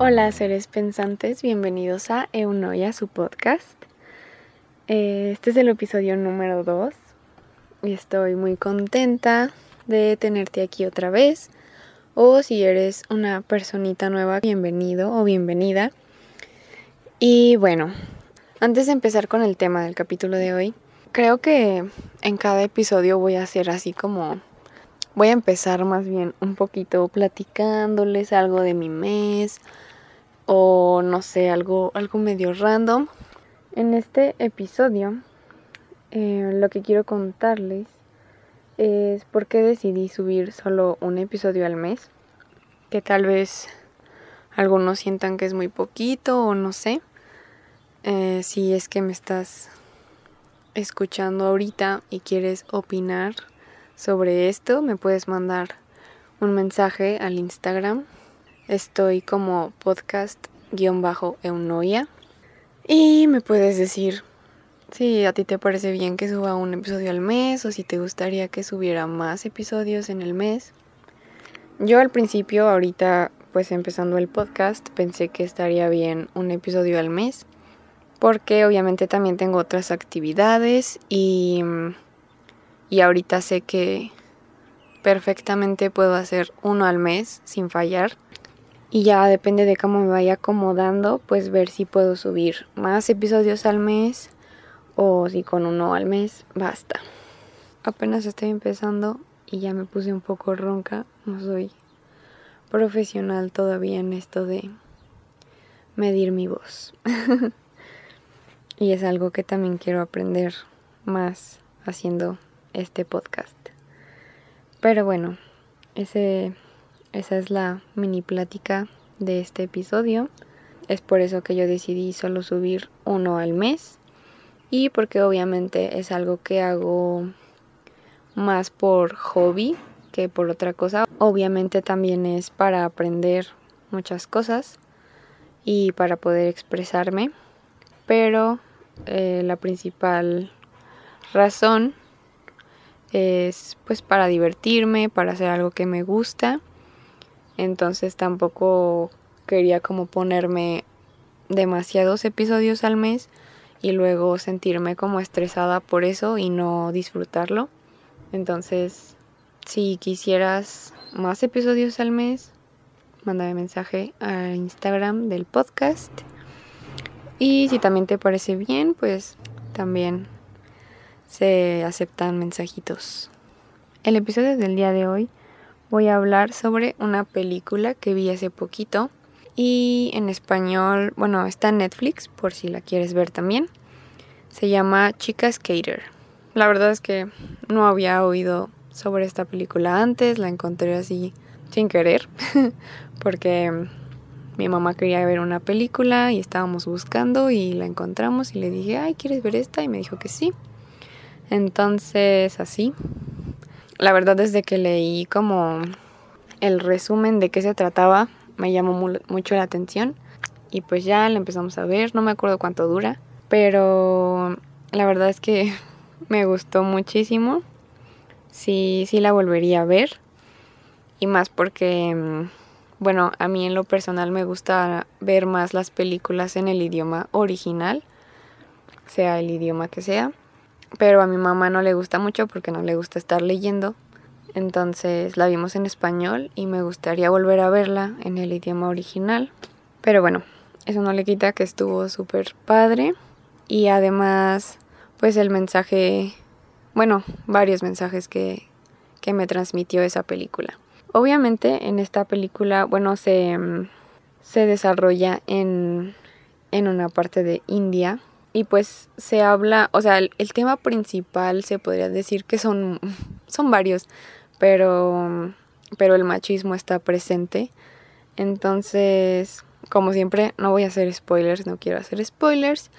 Hola seres pensantes, bienvenidos a Eunoia, su podcast. Eh, este es el episodio número 2 y estoy muy contenta de tenerte aquí otra vez. O si eres una personita nueva, bienvenido o bienvenida. Y bueno, antes de empezar con el tema del capítulo de hoy, creo que en cada episodio voy a hacer así como voy a empezar más bien un poquito platicándoles algo de mi mes o no sé, algo, algo medio random. En este episodio eh, lo que quiero contarles es por qué decidí subir solo un episodio al mes, que tal vez algunos sientan que es muy poquito o no sé. Eh, si es que me estás escuchando ahorita y quieres opinar sobre esto, me puedes mandar un mensaje al Instagram. Estoy como podcast-eunoia. Y me puedes decir si a ti te parece bien que suba un episodio al mes o si te gustaría que subiera más episodios en el mes. Yo al principio, ahorita pues empezando el podcast, pensé que estaría bien un episodio al mes. Porque obviamente también tengo otras actividades y y ahorita sé que perfectamente puedo hacer uno al mes sin fallar. Y ya depende de cómo me vaya acomodando, pues ver si puedo subir más episodios al mes o si con uno al mes basta. Apenas estoy empezando y ya me puse un poco ronca, no soy profesional todavía en esto de medir mi voz. y es algo que también quiero aprender más haciendo este podcast. Pero bueno, ese, esa es la mini plática de este episodio. Es por eso que yo decidí solo subir uno al mes. Y porque obviamente es algo que hago más por hobby que por otra cosa. Obviamente también es para aprender muchas cosas y para poder expresarme. Pero eh, la principal razón es pues para divertirme, para hacer algo que me gusta. Entonces tampoco quería como ponerme demasiados episodios al mes y luego sentirme como estresada por eso y no disfrutarlo. Entonces, si quisieras más episodios al mes, mándame mensaje a Instagram del podcast. Y si también te parece bien, pues también se aceptan mensajitos. El episodio del día de hoy voy a hablar sobre una película que vi hace poquito y en español, bueno, está en Netflix por si la quieres ver también. Se llama Chica Skater. La verdad es que no había oído sobre esta película antes, la encontré así sin querer porque mi mamá quería ver una película y estábamos buscando y la encontramos y le dije, ay, ¿quieres ver esta? Y me dijo que sí. Entonces, así. La verdad, desde que leí como el resumen de qué se trataba, me llamó mucho la atención. Y pues ya la empezamos a ver, no me acuerdo cuánto dura, pero la verdad es que me gustó muchísimo. Sí, sí la volvería a ver. Y más porque, mm, bueno, a mí en lo personal me gusta ver más las películas en el idioma original, sea el idioma que sea pero a mi mamá no le gusta mucho porque no le gusta estar leyendo. Entonces la vimos en español y me gustaría volver a verla en el idioma original. Pero bueno, eso no le quita que estuvo súper padre. Y además, pues el mensaje, bueno, varios mensajes que, que me transmitió esa película. Obviamente en esta película, bueno, se, se desarrolla en, en una parte de India y pues se habla, o sea, el, tema principal se podría decir que son, son varios, pero, pero el machismo está presente. Entonces, como siempre, no voy a hacer spoilers, no quiero hacer spoilers.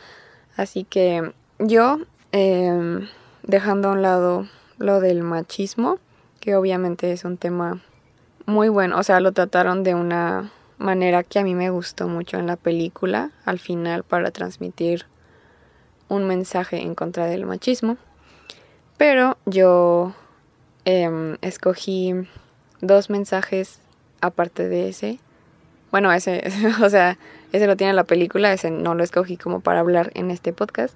Así que yo, em, dejando a un lado lo del machismo, que obviamente es un tema muy bueno, o sea, lo trataron de una manera que a mí me gustó mucho en la película, al final para transmitir un mensaje en contra del machismo, pero yo em, escogí dos mensajes aparte de ese Bueno, ese, o sea, ese lo tiene la película, ese no lo escogí como para hablar en este podcast.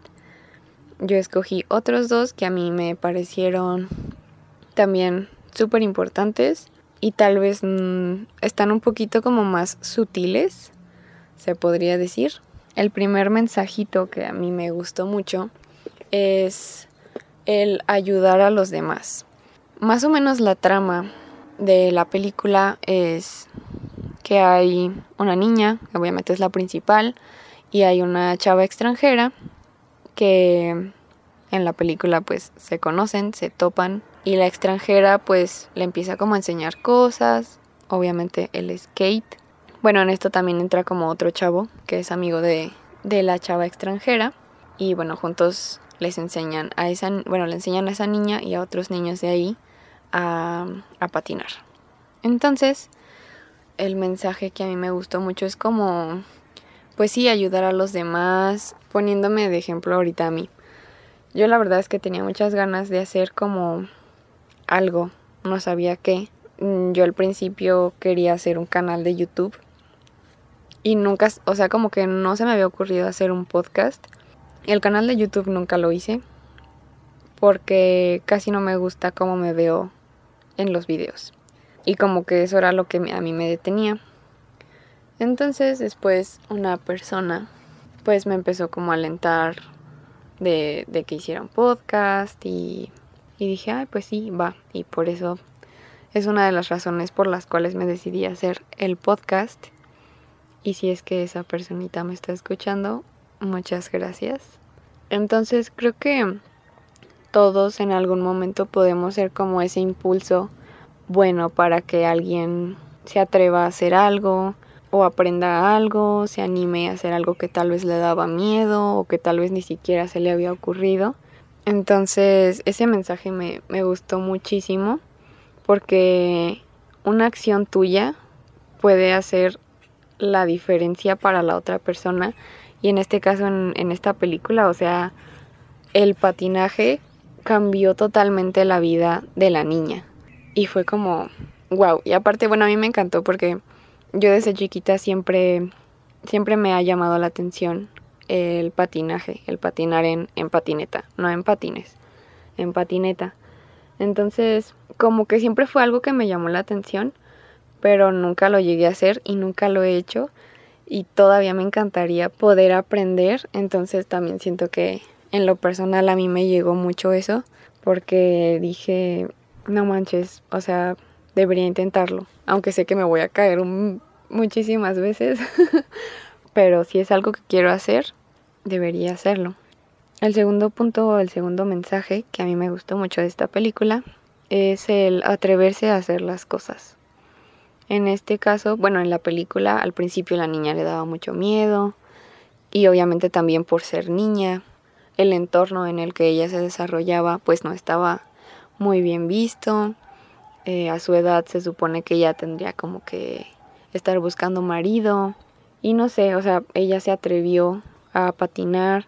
Yo escogí otros dos que a mí me parecieron también súper importantes y tal vez mm, están un poquito como más sutiles, se podría decir. El primer mensajito que a mí me gustó mucho es el ayudar a los demás. Más o menos la trama de la película es que hay una niña, que obviamente es la principal, y hay una chava extranjera que en la película pues se conocen, se topan y la extranjera pues le empieza como a enseñar cosas, obviamente el skate. Bueno, en esto también entra como otro chavo que es amigo de, de la chava extranjera y bueno, juntos les enseñan a esa, bueno, le enseñan a esa niña y a otros niños de ahí a, a patinar. Entonces, el mensaje que a mí me gustó mucho es como, pues sí, ayudar a los demás, poniéndome de ejemplo ahorita a mí. Yo la verdad es que tenía muchas ganas de hacer como algo, no sabía qué. Mm, yo al principio quería hacer un canal de YouTube y nunca, o sea, como que no se me había ocurrido hacer un podcast. El canal de YouTube nunca lo hice porque casi no me gusta cómo me veo en los videos. Y como que eso era lo que a mí me detenía. Entonces después una persona pues me empezó como a alentar de, que hiciera un podcast y, y dije, ay pues sí, va. Y por eso es una de las razones por las cuales me decidí hacer el podcast. Y si es que esa personita me está escuchando, muchas gracias. Entonces creo que todos en algún momento podemos ser como ese impulso bueno para que alguien se atreva a hacer algo o aprenda algo, se anime a hacer algo que tal vez le daba miedo o que tal vez ni siquiera se le había ocurrido. Entonces ese mensaje me, me gustó muchísimo porque una acción tuya puede hacer la diferencia para la otra persona y en este caso en, esta película, o sea, el patinaje cambió totalmente la vida de la niña y fue como, wow. Y aparte, bueno, a mí me encantó porque yo desde chiquita siempre, siempre me ha llamado la atención el patinaje, el patinar en patineta, no en patines, en patineta. Entonces, como que siempre fue algo que me llamó la atención, pero nunca lo llegué a hacer y nunca lo he hecho y todavía me encantaría poder aprender, entonces también siento que en lo personal a mí me llegó mucho eso, porque dije, no manches, o sea, debería intentarlo, aunque sé que me voy a caer muchísimas veces, pero si es algo que quiero hacer, debería hacerlo. El segundo punto, el segundo mensaje que a mí me gustó mucho de esta película es el atreverse a hacer las cosas. En este caso, bueno, en la película al principio la niña le daba mucho miedo y obviamente también por ser niña, el entorno en el que ella se desarrollaba pues no estaba muy bien visto. Eh, a su edad se supone que ella tendría como que estar buscando marido. Y no sé, o sea, ella se atrevió a patinar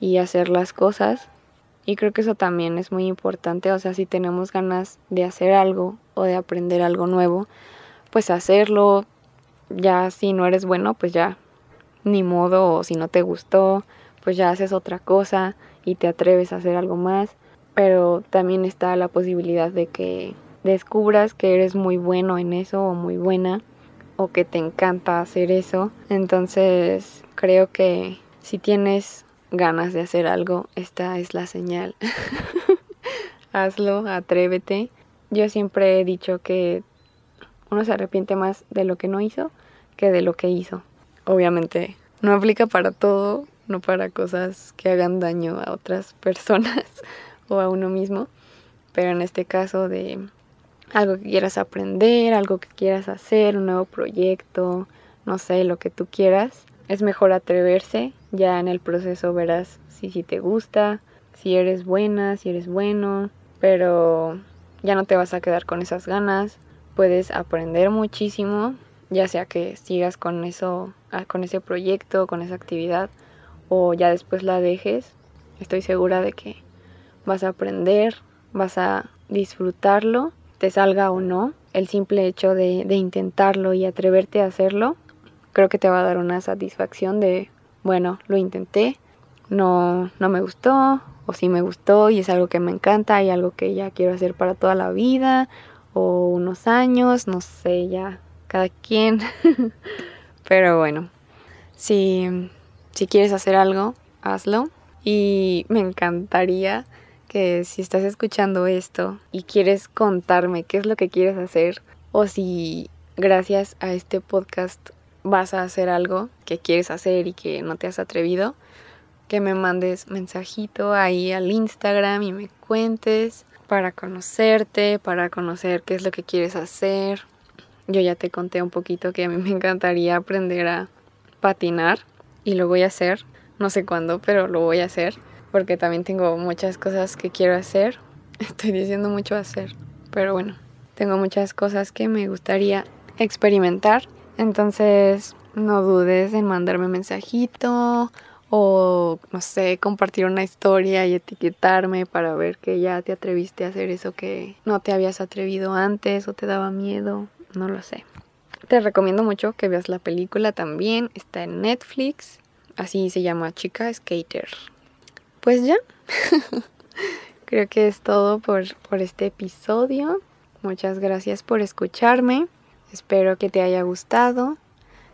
y hacer las cosas. Y creo que eso también es muy importante. O sea, si tenemos ganas de hacer algo o de aprender algo nuevo, pues hacerlo. Ya si no eres bueno, pues ya ni modo. O si no te gustó, pues ya haces otra cosa y te atreves a hacer algo más pero también está la posibilidad de que descubras que eres muy bueno en eso o muy buena o que te encanta hacer eso. Entonces creo que si tienes ganas de hacer algo, esta es la señal. Hazlo, atrévete. Yo siempre he dicho que uno se arrepiente más de lo que no hizo que de lo que hizo. Obviamente no aplica para todo, no para cosas que hagan daño a otras personas o a uno mismo, pero en este caso de algo que quieras aprender, algo que quieras hacer, un nuevo proyecto, no sé, lo que tú quieras, es mejor atreverse, ya en el proceso verás si, si te gusta, si eres buena, si eres bueno, pero ya no te vas a quedar con esas ganas, puedes aprender muchísimo, ya sea que sigas con eso, ah, con ese proyecto, con esa actividad, o ya después la dejes, estoy segura de que vas a aprender, vas a disfrutarlo, te salga o no. El simple hecho de, intentarlo y atreverte a hacerlo, creo que te va a dar una satisfacción de, bueno, lo intenté, no, no me gustó, o sí me gustó y es algo que me encanta y algo que ya quiero hacer para toda la vida, o unos años, no sé, ya cada quien. Pero bueno, si, si quieres hacer algo, hazlo. Y me encantaría que si estás escuchando esto y quieres contarme qué es lo que quieres hacer, o si gracias a este podcast vas a hacer algo que quieres hacer y que no te has atrevido, que me mandes mensajito ahí al Instagram y me cuentes para conocerte, para conocer qué es lo que quieres hacer. Yo ya te conté un poquito que a mí me encantaría aprender a patinar y lo voy a hacer. No sé cuándo, pero lo voy a hacer porque también tengo muchas cosas que quiero hacer. Estoy diciendo mucho hacer, pero bueno, tengo muchas cosas que me gustaría experimentar. Entonces, no dudes en mandarme mensajito o, no sé, compartir una historia y etiquetarme para ver que ya te atreviste a hacer eso que no te habías atrevido antes o te daba miedo, no lo sé. Te recomiendo mucho que veas la película también, está en Netflix, así se llama Chica Skater. Pues ya, creo que es todo por, por este episodio. Muchas gracias por escucharme. Espero que te haya gustado.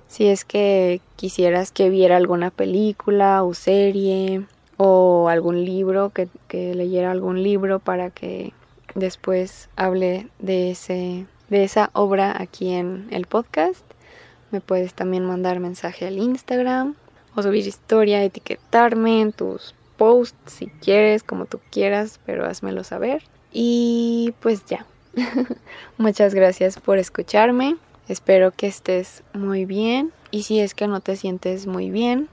Si es que quisieras que viera alguna película o serie o algún libro, que, que leyera algún libro para que después hable de, ese, de esa obra aquí en el podcast, me puedes también mandar mensaje al Instagram o subir historia, etiquetarme en tus posts si quieres, como tú quieras, pero házmelo saber. Y pues ya. Muchas gracias por escucharme. Espero que estés muy bien. Y si es que no te sientes muy bien,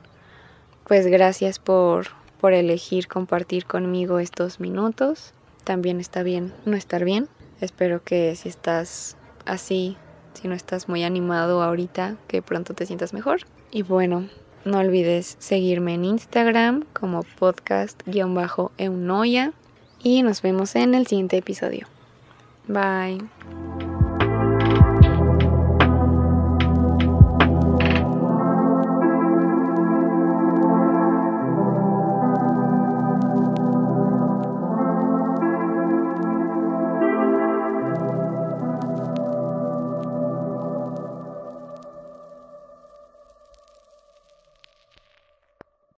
pues gracias por, por elegir compartir conmigo estos minutos. También está bien no estar bien. Espero que si estás así, si no estás muy animado ahorita, que pronto te sientas mejor. Y bueno, no olvides seguirme en Instagram como podcast-eunoya y nos vemos en el siguiente episodio. Bye.